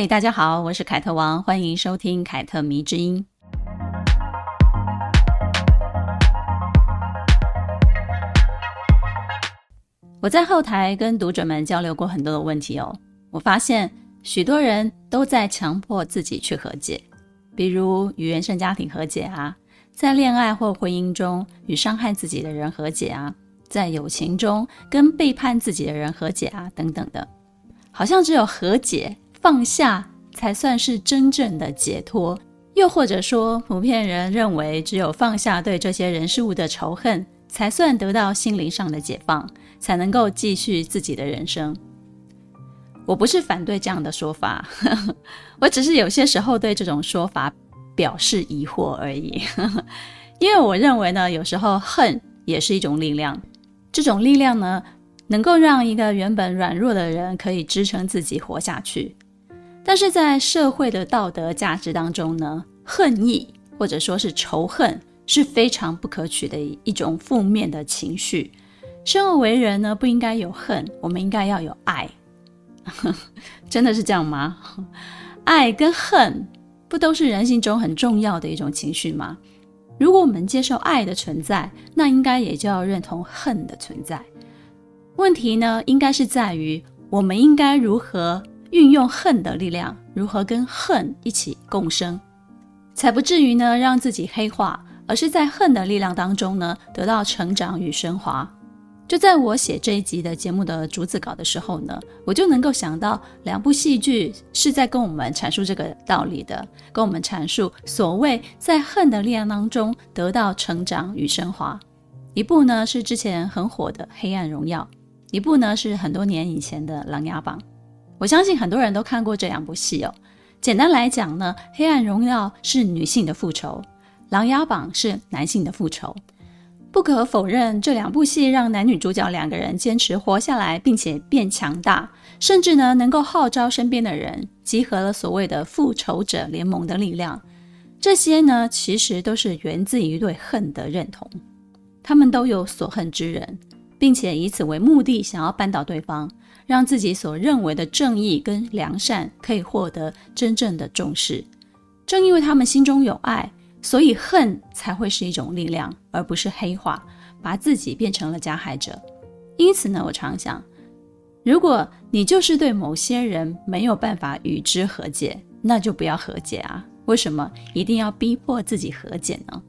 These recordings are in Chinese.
嘿，大家好，我是凯特王，欢迎收听凯特迷之音。我在后台跟读者们交流过很多的问题哦，我发现许多人都在强迫自己去和解，比如与原生家庭和解啊，在恋爱或婚姻中与伤害自己的人和解啊，在友情中跟背叛自己的人和解啊，等等的，好像只有和解放下才算是真正的解脱，又或者说，普遍人认为只有放下对这些人事物的仇恨，才算得到心灵上的解放。才能够继续自己的人生。我不是反对这样的说法，我只是有些时候对这种说法表示疑惑而已。因为我认为呢，有时候恨也是一种力量，这种力量呢，能够让一个原本软弱的人可以支撑自己活下去。但是在社会的道德价值当中呢，恨意或者说是仇恨是非常不可取的一种负面的情绪。生而为人呢，不应该有恨，我们应该要有爱。真的是这样吗？爱跟恨不都是人性中很重要的一种情绪吗？如果我们接受爱的存在，那应该也就要认同恨的存在。问题呢，应该是在于我们应该如何运用恨的力量，如何跟恨一起共生，才不至于呢让自己黑化，而是在恨的力量当中呢得到成长与升华。就在我写这一集的节目的逐字稿的时候呢，我就能够想到两部戏剧是在跟我们阐述这个道理的，跟我们阐述所谓在恨的力量当中得到成长与升华。一部呢是之前很火的《黑暗荣耀》，一部呢是很多年以前的《琅琊榜》。我相信很多人都看过这两部戏哦。简单来讲呢，《黑暗荣耀》是女性的复仇，《琅琊榜》是男性的复仇。不可否认，这两部戏让男女主角两个人坚持活下来，并且变强大，甚至呢能够号召身边的人，集合了所谓的复仇者联盟的力量。这些呢，其实都是源自于对恨的认同。他们都有所恨之人，并且以此为目的，想要扳倒对方，让自己所认为的正义跟良善可以获得真正的重视。正因为他们心中有爱。所以恨才会是一种力量，而不是黑化，把自己变成了加害者。因此呢，我常想，如果你就是对某些人没有办法与之和解，那就不要和解啊！为什么一定要逼迫自己和解呢？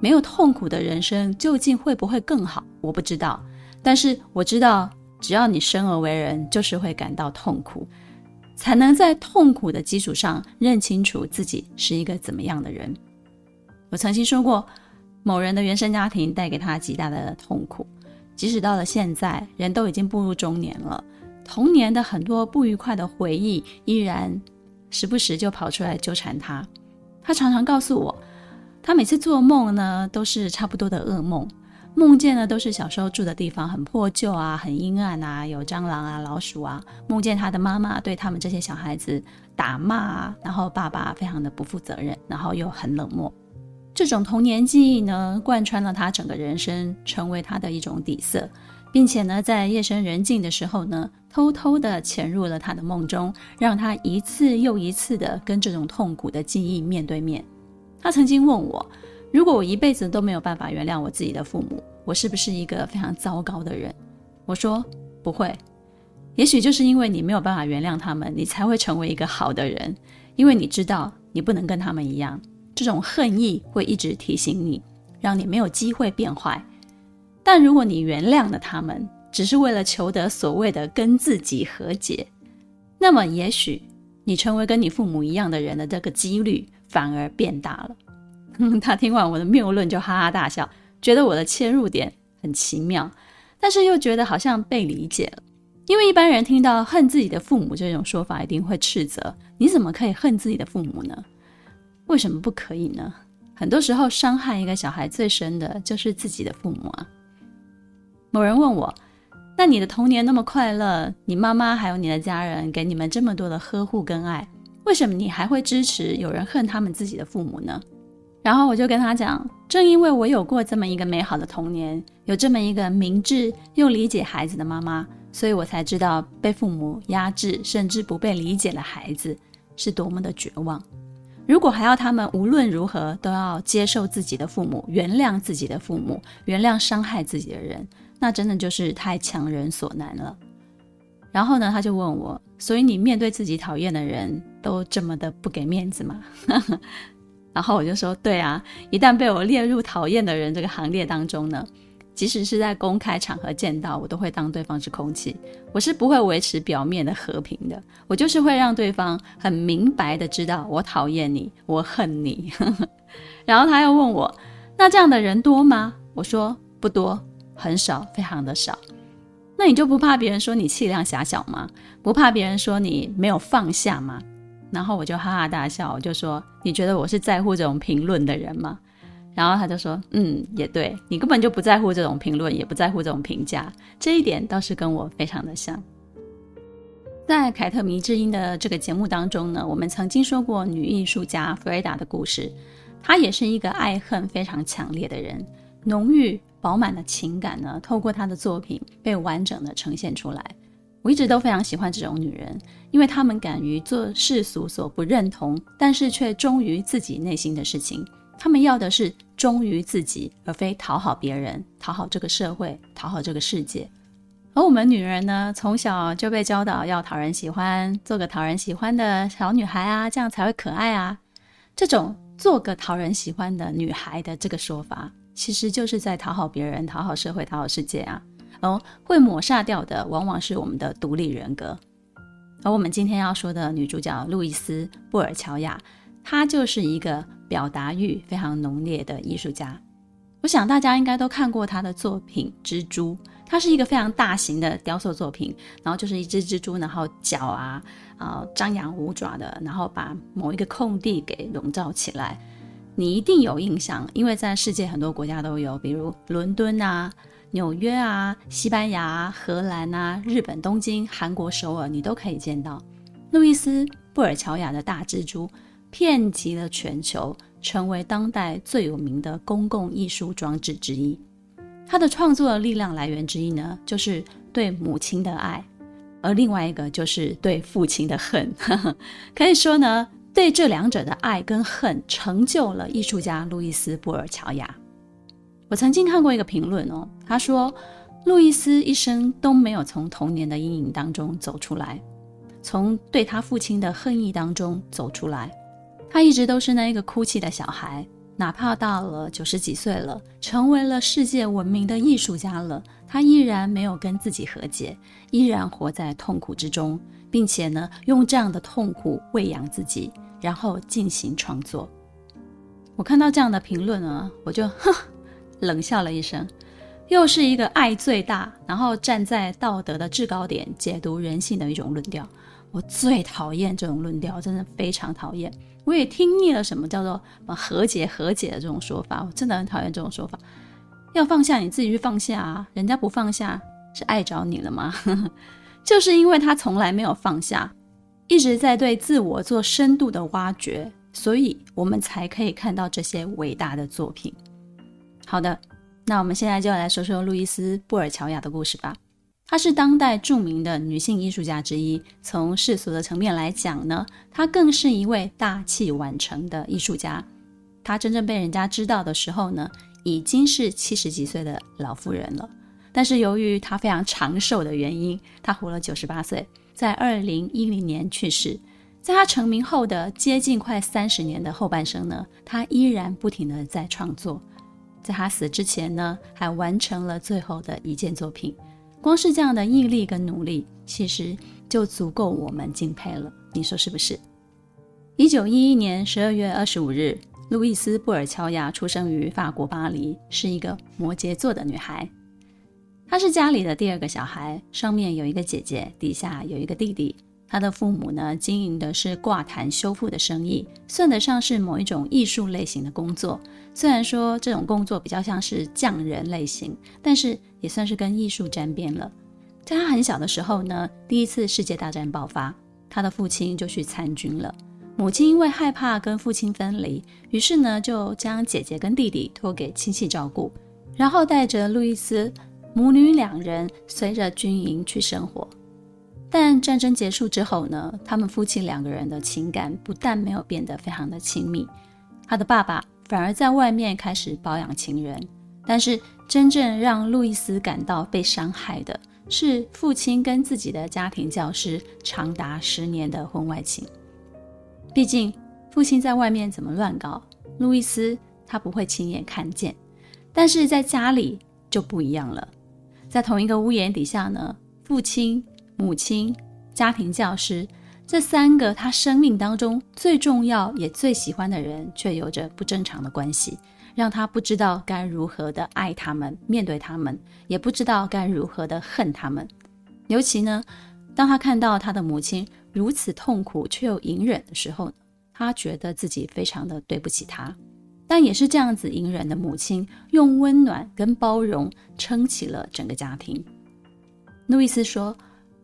没有痛苦的人生究竟会不会更好？我不知道，但是我知道，只要你生而为人，就是会感到痛苦，才能在痛苦的基础上认清楚自己是一个怎么样的人。我曾经说过，某人的原生家庭带给他极大的痛苦，即使到了现在，人都已经步入中年了，童年的很多不愉快的回忆依然时不时就跑出来纠缠他。他常常告诉我，他每次做梦呢，都是差不多的噩梦，梦见呢都是小时候住的地方很破旧啊，很阴暗啊，有蟑螂啊、老鼠啊，梦见他的妈妈对他们这些小孩子打骂啊，然后爸爸非常的不负责任，然后又很冷漠。这种童年记忆呢，贯穿了他整个人生，成为他的一种底色，并且呢，在夜深人静的时候呢，偷偷地潜入了他的梦中，让他一次又一次的跟这种痛苦的记忆面对面。他曾经问我，如果我一辈子都没有办法原谅我自己的父母，我是不是一个非常糟糕的人？我说不会，也许就是因为你没有办法原谅他们，你才会成为一个好的人，因为你知道你不能跟他们一样。这种恨意会一直提醒你，让你没有机会变坏。但如果你原谅了他们，只是为了求得所谓的跟自己和解，那么也许你成为跟你父母一样的人的这个几率反而变大了。他听完我的谬论就哈哈大笑，觉得我的切入点很奇妙，但是又觉得好像被理解了。因为一般人听到恨自己的父母这种说法，一定会斥责：你怎么可以恨自己的父母呢？为什么不可以呢？很多时候，伤害一个小孩最深的就是自己的父母啊。某人问我，那你的童年那么快乐，你妈妈还有你的家人给你们这么多的呵护跟爱，为什么你还会支持有人恨他们自己的父母呢？然后我就跟他讲，正因为我有过这么一个美好的童年，有这么一个明智又理解孩子的妈妈，所以我才知道被父母压制甚至不被理解的孩子是多么的绝望。如果还要他们无论如何都要接受自己的父母，原谅自己的父母，原谅伤害自己的人。那真的就是太强人所难了。然后呢，他就问我，所以你面对自己讨厌的人都这么的不给面子吗？然后我就说，对啊，一旦被我列入讨厌的人这个行列当中呢，即使是在公开场合见到，我都会当对方是空气，我是不会维持表面的和平的，我就是会让对方很明白的知道我讨厌你，我恨你。然后他又问我，那这样的人多吗？我说不多。很少，非常的少。那你就不怕别人说你气量狭小吗？不怕别人说你没有放下吗？然后我就哈哈大笑，我就说：“你觉得我是在乎这种评论的人吗？”然后他就说：“嗯，也对，你根本就不在乎这种评论，也不在乎这种评价。这一点倒是跟我非常的像。”在凯特迷之音的这个节目当中呢，我们曾经说过女艺术家弗雷达的故事。她也是一个爱恨非常强烈的人，浓郁。饱满的情感呢，透过她的作品被完整的呈现出来。我一直都非常喜欢这种女人，因为她们敢于做世俗所不认同，但是却忠于自己内心的事情。她们要的是忠于自己，而非讨好别人、讨好这个社会、讨好这个世界。而我们女人呢，从小就被教导要讨人喜欢，做个讨人喜欢的小女孩啊，这样才会可爱啊。这种做个讨人喜欢的女孩的这个说法。其实就是在讨好别人、讨好社会、讨好世界啊，而会抹杀掉的往往是我们的独立人格。而我们今天要说的女主角路易斯·布尔乔亚，她就是一个表达欲非常浓烈的艺术家。我想大家应该都看过她的作品《蜘蛛》，它是一个非常大型的雕塑作品，然后就是一只蜘蛛，然后脚啊啊张牙舞爪的，然后把某一个空地给笼罩起来。你一定有印象，因为在世界很多国家都有，比如伦敦啊、纽约啊、西班牙、荷兰啊、日本东京、韩国首尔，你都可以见到。路易斯·布尔乔亚的大蜘蛛遍及了全球，成为当代最有名的公共艺术装置之一。他的创作力量来源之一呢，就是对母亲的爱，而另外一个就是对父亲的恨。可以说呢。对这两者的爱跟恨，成就了艺术家路易斯·布尔乔亚。我曾经看过一个评论哦，他说，路易斯一生都没有从童年的阴影当中走出来，从对他父亲的恨意当中走出来。他一直都是那一个哭泣的小孩，哪怕到了九十几岁了，成为了世界闻名的艺术家了，他依然没有跟自己和解，依然活在痛苦之中。并且呢，用这样的痛苦喂养自己，然后进行创作。我看到这样的评论呢，我就哼，冷笑了一声。又是一个爱最大，然后站在道德的制高点解读人性的一种论调。我最讨厌这种论调，真的非常讨厌。我也听腻了什么叫做和解、和解的这种说法，我真的很讨厌这种说法。要放下，你自己去放下啊！人家不放下，是碍着你了吗？就是因为他从来没有放下，一直在对自我做深度的挖掘，所以我们才可以看到这些伟大的作品。好的，那我们现在就来说说路易斯·布尔乔亚的故事吧。她是当代著名的女性艺术家之一，从世俗的层面来讲呢，她更是一位大器晚成的艺术家。她真正被人家知道的时候呢，已经是七十几岁的老妇人了。但是由于她非常长寿的原因，她活了九十八岁，在二零一零年去世。在他成名后的接近快三十年的后半生呢，他依然不停的在创作。在他死之前呢，还完成了最后的一件作品。光是这样的毅力跟努力，其实就足够我们敬佩了。你说是不是？一九一一年十二月二十五日，路易斯·布尔乔亚出生于法国巴黎，是一个摩羯座的女孩。她是家里的第二个小孩，上面有一个姐姐，底下有一个弟弟。她的父母呢，经营的是挂毯修复的生意，算得上是某一种艺术类型的工作。虽然说这种工作比较像是匠人类型，但是也算是跟艺术沾边了。在他很小的时候呢，第一次世界大战爆发，他的父亲就去参军了。母亲因为害怕跟父亲分离，于是呢就将姐姐跟弟弟托给亲戚照顾，然后带着路易斯母女两人随着军营去生活。但战争结束之后呢，他们夫妻两个人的情感不但没有变得非常的亲密，他的爸爸反而在外面开始包养情人。但是真正让路易斯感到被伤害的是父亲跟自己的家庭教师长达十年的婚外情。毕竟父亲在外面怎么乱搞，路易斯他不会亲眼看见，但是在家里就不一样了，在同一个屋檐底下呢，父亲。母亲、家庭教师这三个他生命当中最重要也最喜欢的人，却有着不正常的关系，让他不知道该如何的爱他们、面对他们，也不知道该如何的恨他们。尤其呢，当他看到他的母亲如此痛苦却又隐忍的时候，他觉得自己非常的对不起他。但也是这样子隐忍的母亲，用温暖跟包容撑起了整个家庭。路易斯说。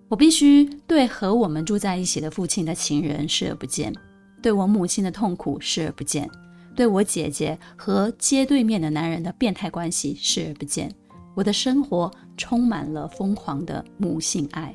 我必须对和我们住在一起的父亲的情人视而不见，对我母亲的痛苦视而不见，对我姐姐和街对面的男人的变态关系视而不见。我的生活充满了疯狂的母性爱。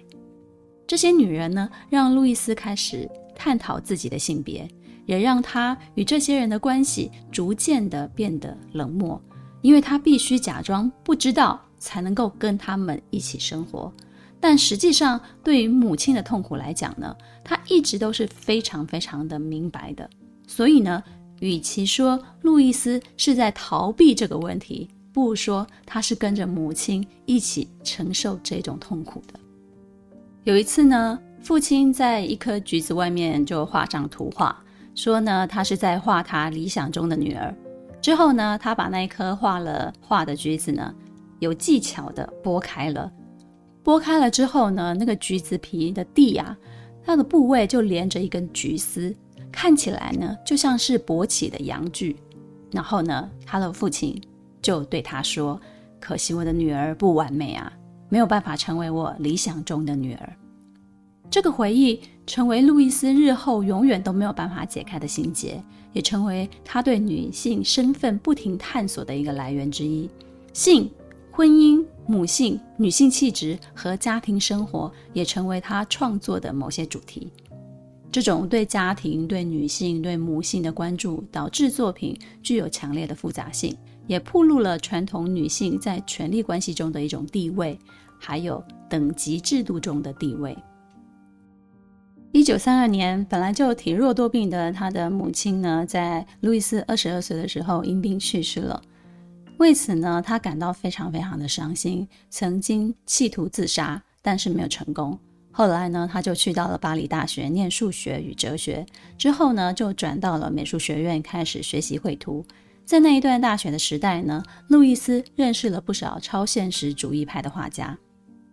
这些女人呢，让路易斯开始探讨自己的性别，也让他与这些人的关系逐渐的变得冷漠，因为他必须假装不知道，才能够跟他们一起生活。但实际上，对于母亲的痛苦来讲呢，他一直都是非常非常的明白的。所以呢，与其说路易斯是在逃避这个问题，不如说他是跟着母亲一起承受这种痛苦的。有一次呢，父亲在一棵橘子外面就画上图画，说呢，他是在画他理想中的女儿。之后呢，他把那一颗画了画的橘子呢，有技巧的剥开了。剥开了之后呢，那个橘子皮的蒂啊，它的部位就连着一根橘丝，看起来呢就像是勃起的阳具。然后呢，他的父亲就对他说：“可惜我的女儿不完美啊，没有办法成为我理想中的女儿。”这个回忆成为路易斯日后永远都没有办法解开的心结，也成为他对女性身份不停探索的一个来源之一。性、婚姻。母性、女性气质和家庭生活也成为他创作的某些主题。这种对家庭、对女性、对母性的关注，导致作品具有强烈的复杂性，也暴露了传统女性在权力关系中的一种地位，还有等级制度中的地位。一九三二年，本来就体弱多病的他的母亲呢，在路易斯二十二岁的时候因病去世了。为此呢，他感到非常非常的伤心，曾经企图自杀，但是没有成功。后来呢，他就去到了巴黎大学念数学与哲学，之后呢，就转到了美术学院开始学习绘图。在那一段大学的时代呢，路易斯认识了不少超现实主义派的画家。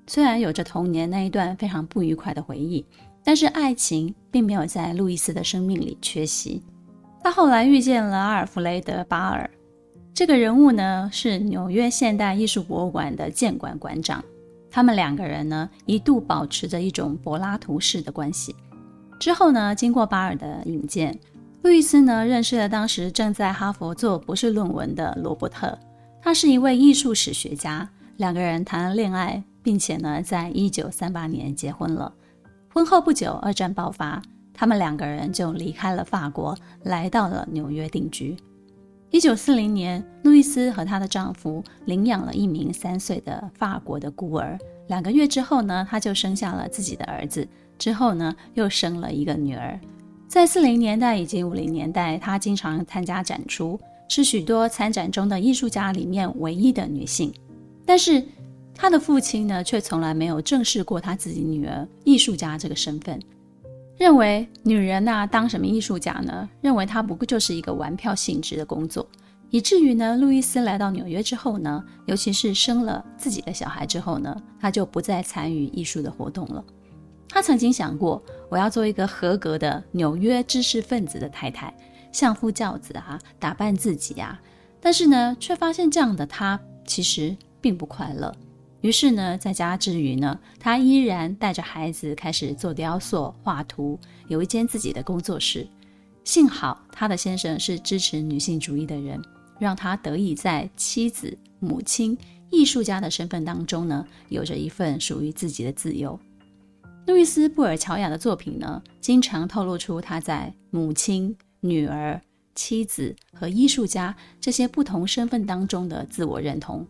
虽然有着童年那一段非常不愉快的回忆，但是爱情并没有在路易斯的生命里缺席。他后来遇见了阿尔弗雷德·巴尔。这个人物呢，是纽约现代艺术博物馆的建馆馆长，他们两个人呢一度保持着一种柏拉图式的关系。之后呢，经过巴尔的引荐，路易斯呢认识了当时正在哈佛做博士论文的罗伯特，他是一位艺术史学家。两个人谈了恋爱，并且呢，在一九三八年结婚了。婚后不久，二战爆发，他们两个人就离开了法国，来到了纽约定居。一九四零年，路易斯和她的丈夫领养了一名三岁的法国的孤儿。两个月之后呢，她就生下了自己的儿子。之后呢，又生了一个女儿。在四零年代以及五零年代，她经常参加展出，是许多参展中的艺术家里面唯一的女性。但是，她的父亲呢，却从来没有正视过她自己女儿艺术家这个身份。认为女人呐、当什么艺术家呢？认为她不过就是一个玩票性质的工作，以至于呢，路易斯来到纽约之后呢，尤其是生了自己的小孩之后呢，他就不再参与艺术的活动了。他曾经想过，我要做一个合格的纽约知识分子的太太，相夫教子啊，打扮自己啊，但是呢，却发现这样的他其实并不快乐。于是呢，在家之余呢，她依然带着孩子开始做雕塑、画图，有一间自己的工作室。幸好她的先生是支持女性主义的人，让她得以在妻子、母亲、艺术家的身份当中呢，有着一份属于自己的自由。路易斯·布尔乔亚的作品呢，经常透露出她在母亲、女儿、妻子和艺术家这些不同身份当中的自我认同。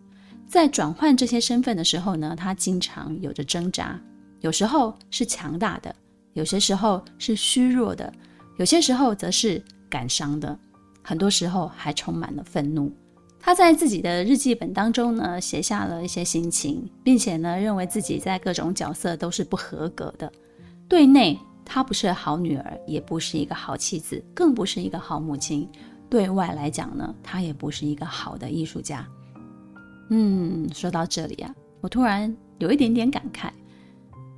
在转换这些身份的时候呢，他经常有着挣扎，有时候是强大的，有些时候是虚弱的，有些时候则是感伤的，很多时候还充满了愤怒。他在自己的日记本当中呢，写下了一些心情，并且呢，认为自己在各种角色都是不合格的。对内，她不是好女儿，也不是一个好妻子，更不是一个好母亲；对外来讲呢，她也不是一个好的艺术家。嗯，说到这里啊，我突然有一点点感慨。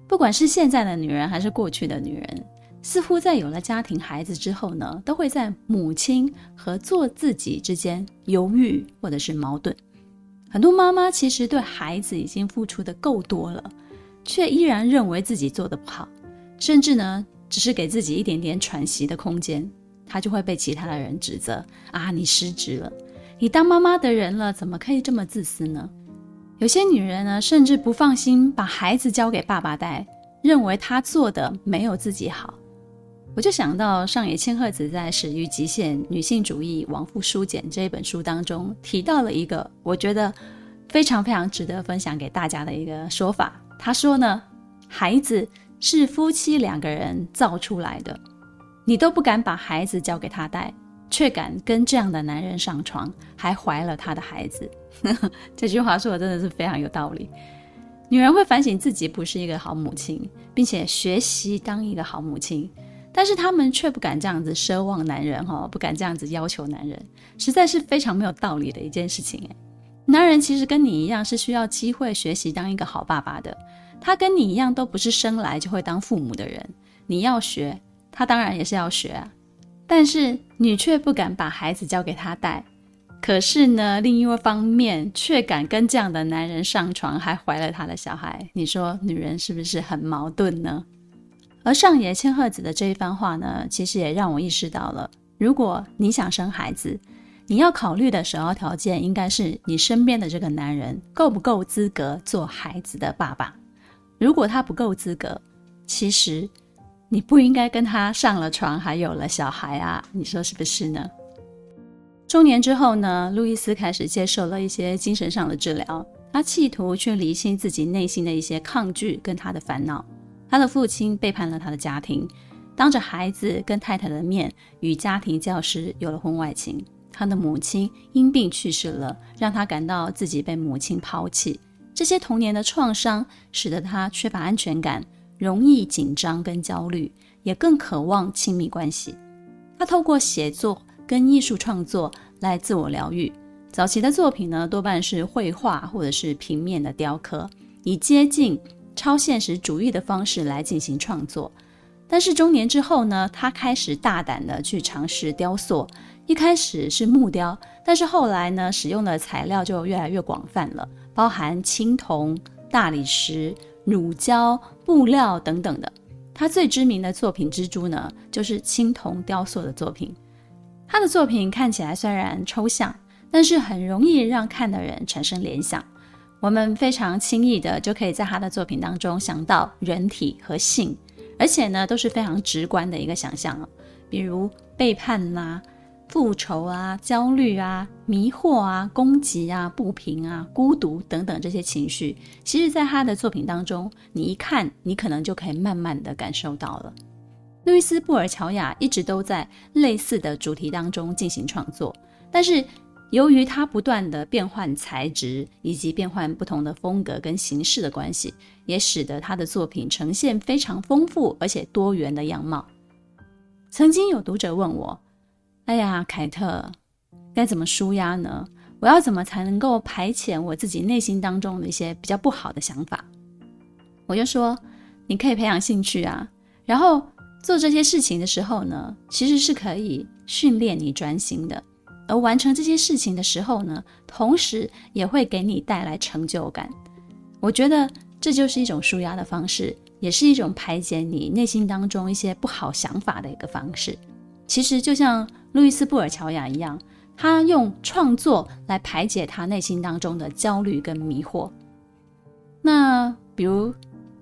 不管是现在的女人还是过去的女人，似乎在有了家庭、孩子之后呢，都会在母亲和做自己之间犹豫或者是矛盾。很多妈妈其实对孩子已经付出的够多了，却依然认为自己做得不好，甚至呢，只是给自己一点点喘息的空间，她就会被其他的人指责啊，你失职了。你当妈妈的人了，怎么可以这么自私呢？有些女人呢，甚至不放心把孩子交给爸爸带，认为他做的没有自己好。我就想到上野千鹤子在《始于极限：女性主义往复书简》这一本书当中提到了一个我觉得非常非常值得分享给大家的一个说法。她说呢，孩子是夫妻两个人造出来的，你都不敢把孩子交给他带。却敢跟这样的男人上床，还怀了他的孩子。这句话说的真的是非常有道理。女人会反省自己不是一个好母亲，并且学习当一个好母亲，但是她们却不敢这样子奢望男人，哈，不敢这样子要求男人，实在是非常没有道理的一件事情。男人其实跟你一样是需要机会学习当一个好爸爸的，他跟你一样都不是生来就会当父母的人，你要学，他当然也是要学啊。但是你却不敢把孩子交给他带，可是呢，另一方面却敢跟这样的男人上床，还怀了他的小孩。你说女人是不是很矛盾呢？而上野千鹤子的这一番话呢，其实也让我意识到了，如果你想生孩子，你要考虑的首要条件应该是你身边的这个男人够不够资格做孩子的爸爸。如果他不够资格，其实。你不应该跟他上了床，还有了小孩啊？你说是不是呢？中年之后呢，路易斯开始接受了一些精神上的治疗，他企图去厘清自己内心的一些抗拒跟他的烦恼。他的父亲背叛了他的家庭，当着孩子跟太太的面与家庭教师有了婚外情。他的母亲因病去世了，让他感到自己被母亲抛弃。这些童年的创伤使得他缺乏安全感。容易紧张跟焦虑，也更渴望亲密关系。他透过写作跟艺术创作来自我疗愈。早期的作品呢，多半是绘画或者是平面的雕刻，以接近超现实主义的方式来进行创作。但是中年之后呢，他开始大胆的去尝试雕塑。一开始是木雕，但是后来呢，使用的材料就越来越广泛了，包含青铜、大理石。乳胶、布料等等的，他最知名的作品之珠呢，就是青铜雕塑的作品。他的作品看起来虽然抽象，但是很容易让看的人产生联想。我们非常轻易的就可以在他的作品当中想到人体和性，而且呢都是非常直观的一个想象，比如背叛呐、啊。复仇啊，焦虑啊，迷惑啊，攻击啊，不平啊，孤独等等这些情绪，其实，在他的作品当中，你一看，你可能就可以慢慢的感受到了。路易斯·布尔乔亚一直都在类似的主题当中进行创作，但是由于他不断的变换材质以及变换不同的风格跟形式的关系，也使得他的作品呈现非常丰富而且多元的样貌。曾经有读者问我。哎呀，凯特，该怎么舒压呢？我要怎么才能够排遣我自己内心当中的一些比较不好的想法？我就说，你可以培养兴趣啊，然后做这些事情的时候呢，其实是可以训练你专心的，而完成这些事情的时候呢，同时也会给你带来成就感。我觉得这就是一种舒压的方式，也是一种排解你内心当中一些不好想法的一个方式。其实就像路易斯·布尔乔亚一样，他用创作来排解他内心当中的焦虑跟迷惑。那比如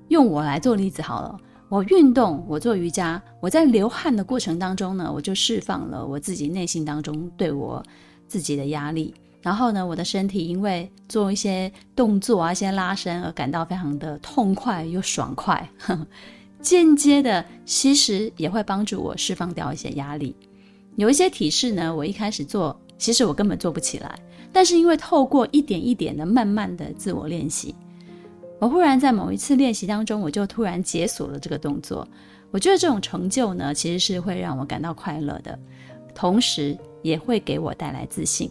用我来做例子好了，我运动，我做瑜伽，我在流汗的过程当中呢，我就释放了我自己内心当中对我自己的压力。然后呢，我的身体因为做一些动作啊，一些拉伸而感到非常的痛快又爽快，呵呵，间接的其实也会帮助我释放掉一些压力。有一些体式呢，我一开始做，其实我根本做不起来，但是因为透过一点一点的慢慢的自我练习，我忽然在某一次练习当中，我就突然解锁了这个动作。我觉得这种成就呢，其实是会让我感到快乐的，同时也会给我带来自信。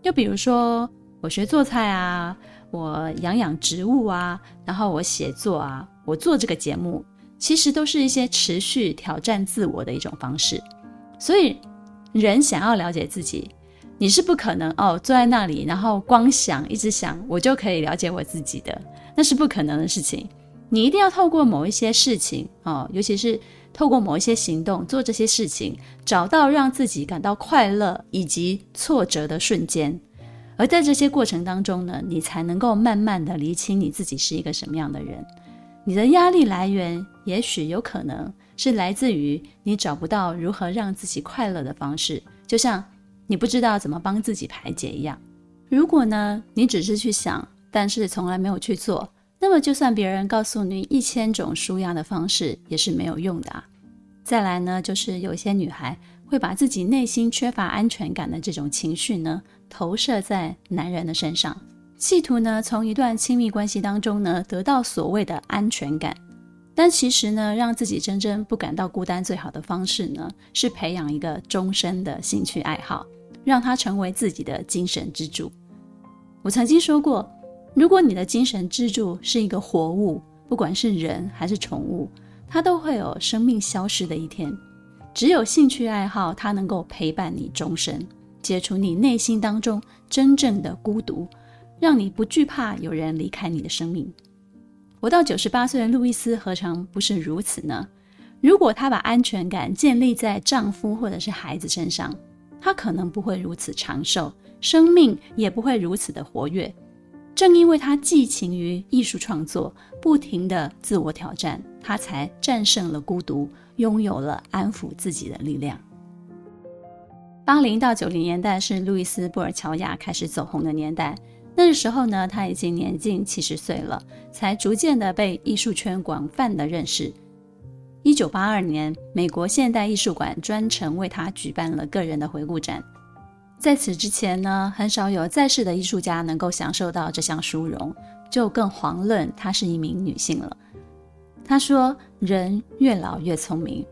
就比如说，我学做菜啊，我养养植物啊，然后我写作啊，我做这个节目，其实都是一些持续挑战自我的一种方式。所以，人想要了解自己，你是不可能哦，坐在那里，然后光想，一直想，我就可以了解我自己的，那是不可能的事情。你一定要透过某一些事情哦，尤其是。透过某一些行动做这些事情，找到让自己感到快乐以及挫折的瞬间，而在这些过程当中呢，你才能够慢慢的厘清你自己是一个什么样的人。你的压力来源也许有可能是来自于你找不到如何让自己快乐的方式，就像你不知道怎么帮自己排解一样。如果呢，你只是去想，但是从来没有去做。那么，就算别人告诉你一千种舒压的方式，也是没有用的啊。再来呢，就是有些女孩会把自己内心缺乏安全感的这种情绪呢，投射在男人的身上，企图呢从一段亲密关系当中呢得到所谓的安全感。但其实呢，让自己真正不感到孤单最好的方式呢，是培养一个终身的兴趣爱好，让它成为自己的精神支柱。我曾经说过。如果你的精神支柱是一个活物，不管是人还是宠物，它都会有生命消失的一天。只有兴趣爱好，它能够陪伴你终身，解除你内心当中真正的孤独，让你不惧怕有人离开你的生命。活到九十八岁的路易斯何尝不是如此呢？如果她把安全感建立在丈夫或者是孩子身上，她可能不会如此长寿，生命也不会如此的活跃。正因为她寄情于艺术创作，不停的自我挑战，她才战胜了孤独，拥有了安抚自己的力量。八零到九零年代是路易斯·布尔乔亚开始走红的年代。那时候呢，他已经年近七十岁了，才逐渐的被艺术圈广泛的认识。一九八二年，美国现代艺术馆专程为他举办了个人的回顾展。在此之前呢，很少有在世的艺术家能够享受到这项殊荣，就更遑论她是一名女性了。她说：“人越老越聪明。”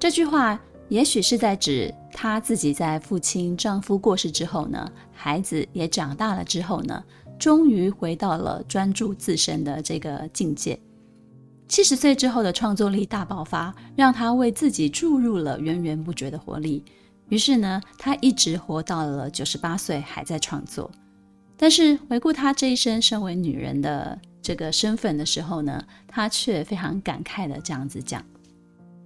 这句话也许是在指她自己在父亲、丈夫过世之后呢，孩子也长大了之后呢，终于回到了专注自身的这个境界。七十岁之后的创作力大爆发，让她为自己注入了源源不绝的活力。于是呢，她一直活到了九十八岁，还在创作。但是回顾她这一生身为女人的这个身份的时候呢，她却非常感慨的这样子讲：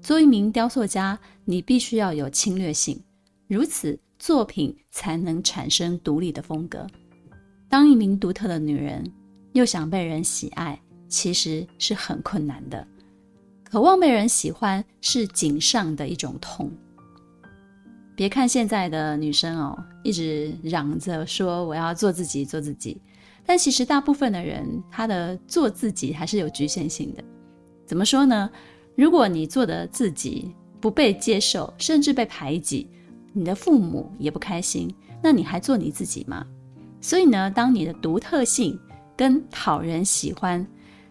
做一名雕塑家，你必须要有侵略性，如此作品才能产生独立的风格。当一名独特的女人，又想被人喜爱，其实是很困难的。渴望被人喜欢，是颈上的一种痛。别看现在的女生哦，一直嚷着说我要做自己，做自己，但其实大部分的人，她的做自己还是有局限性的。怎么说呢？如果你做的自己不被接受，甚至被排挤，你的父母也不开心，那你还做你自己吗？所以呢，当你的独特性跟讨人喜欢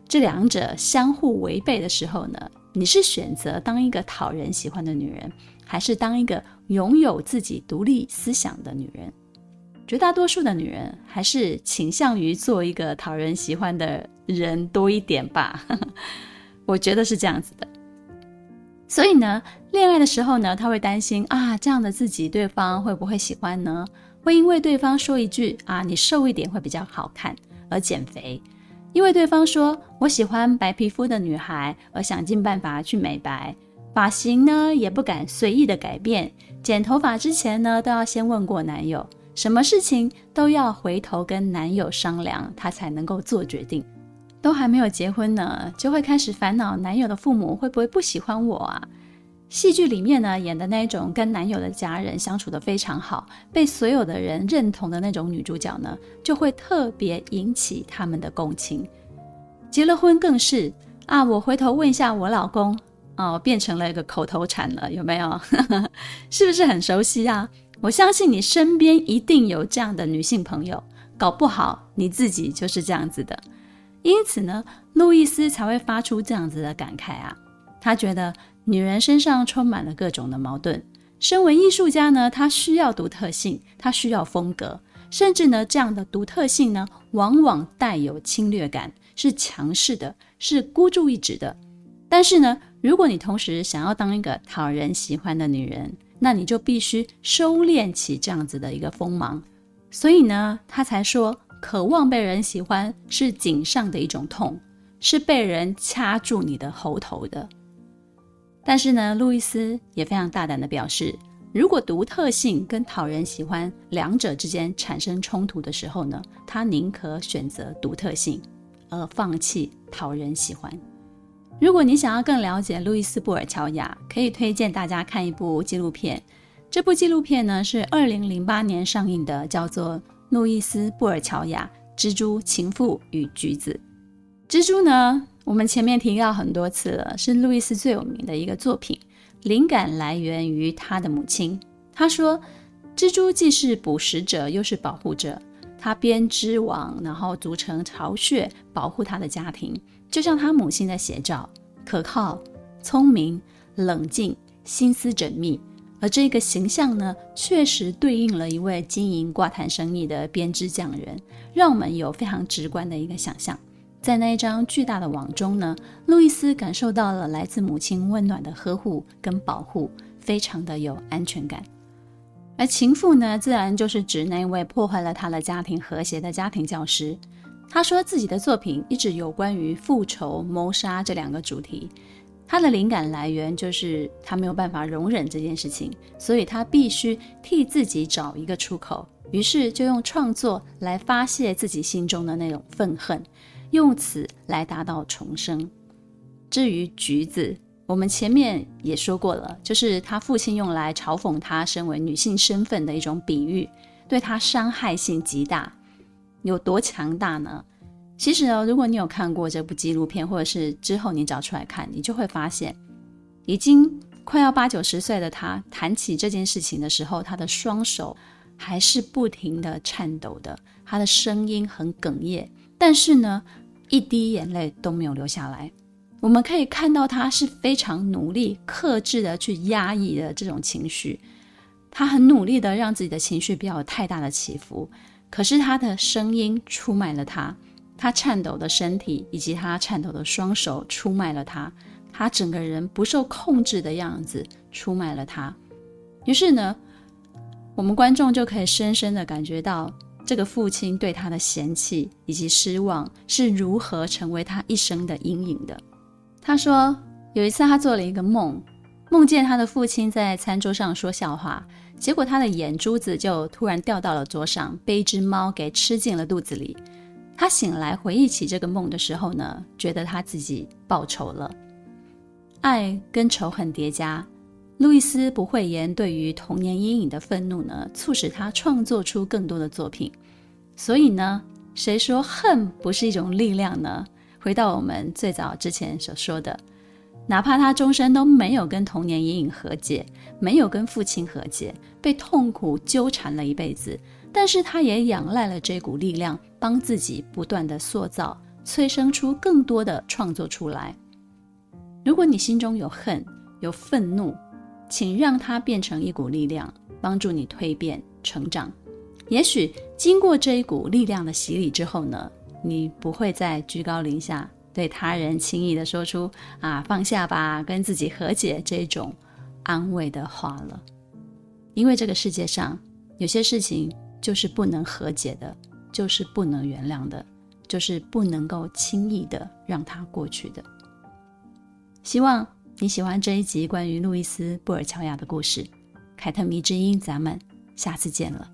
这两者相互违背的时候呢，你是选择当一个讨人喜欢的女人，还是当一个拥有自己独立思想的女人，绝大多数的女人还是倾向于做一个讨人喜欢的人多一点吧。我觉得是这样子的。所以呢，恋爱的时候呢，她会担心啊，这样的自己对方会不会喜欢呢？会因为对方说一句啊，你瘦一点会比较好看而减肥。因为对方说我喜欢白皮肤的女孩，而想尽办法去美白，发型呢也不敢随意的改变，剪头发之前呢都要先问过男友，什么事情都要回头跟男友商量，她才能够做决定。都还没有结婚呢，就会开始烦恼男友的父母会不会不喜欢我啊？戏剧里面呢演的那种跟男友的家人相处得非常好，被所有的人认同的那种女主角呢，就会特别引起他们的共情。结了婚更是啊，我回头问一下我老公哦，变成了一个口头禅了，有没有？是不是很熟悉啊？我相信你身边一定有这样的女性朋友，搞不好你自己就是这样子的。因此呢，路易斯才会发出这样子的感慨啊。他觉得女人身上充满了各种的矛盾。身为艺术家呢，他需要独特性，他需要风格，甚至呢，这样的独特性呢，往往带有侵略感，是强势的，是孤注一掷的。但是呢，如果你同时想要当一个讨人喜欢的女人，那你就必须收敛起这样子的一个锋芒。所以呢，他才说。渴望被人喜欢是颈上的一种痛，是被人掐住你的喉头的。但是呢，路易斯也非常大胆的表示，如果独特性跟讨人喜欢两者之间产生冲突的时候呢，他宁可选择独特性，而放弃讨人喜欢。如果你想要更了解路易斯·布尔乔亚，可以推荐大家看一部纪录片。这部纪录片呢是二零零八年上映的，叫做。路易斯·布尔乔亚，《蜘蛛、情妇与橘子》。蜘蛛呢，我们前面提到很多次了，是路易斯最有名的一个作品，灵感来源于他的母亲。他说，蜘蛛既是捕食者，又是保护者。他编织网，然后组成巢穴，保护他的家庭，就像他母亲的写照：可靠、聪明、冷静、心思缜密。而这个形象呢，确实对应了一位经营挂毯生意的编织匠人，让我们有非常直观的一个想象。在那一张巨大的网中呢，路易斯感受到了来自母亲温暖的呵护跟保护，非常的有安全感。而情妇呢，自然就是指那位破坏了他的家庭和谐的家庭教师。他说自己的作品一直有关于复仇、谋杀这两个主题。他的灵感来源就是他没有办法容忍这件事情，所以他必须替自己找一个出口，于是就用创作来发泄自己心中的那种愤恨，用此来达到重生。至于橘子，我们前面也说过了，就是他父亲用来嘲讽他身为女性身份的一种比喻，对他伤害性极大，有多强大呢？其实呢，如果你有看过这部纪录片，或者是之后你找出来看，你就会发现，已经快要八九十岁的他谈起这件事情的时候，他的双手还是不停地颤抖的，他的声音很哽咽，但是呢，一滴眼泪都没有流下来。我们可以看到他是非常努力、克制的去压抑的这种情绪，他很努力的让自己的情绪不要有太大的起伏，可是他的声音出卖了他。他颤抖的身体以及他颤抖的双手出卖了他，他整个人不受控制的样子出卖了他。于是呢，我们观众就可以深深的感觉到这个父亲对他的嫌弃以及失望是如何成为他一生的阴影的。他说，有一次他做了一个梦，梦见他的父亲在餐桌上说笑话，结果他的眼珠子就突然掉到了桌上，被一只猫给吃进了肚子里。他醒来回忆起这个梦的时候呢，觉得他自己报仇了。爱跟仇恨叠加，路易斯不讳言对于童年阴影的愤怒呢，促使他创作出更多的作品。所以呢，谁说恨不是一种力量呢？回到我们最早之前所说的，哪怕他终身都没有跟童年阴影和解，没有跟父亲和解，被痛苦纠缠了一辈子。但是他也仰赖了这股力量，帮自己不断的塑造、催生出更多的创作出来。如果你心中有恨、有愤怒，请让它变成一股力量，帮助你蜕变成长。也许经过这一股力量的洗礼之后呢，你不会再居高临下，对他人轻易的说出“啊，放下吧，跟自己和解”这种安慰的话了。因为这个世界上有些事情。就是不能和解的，就是不能原谅的，就是不能够轻易的让它过去的。希望你喜欢这一集关于路易斯·布尔乔亚的故事，凯特迷之音，咱们下次见了。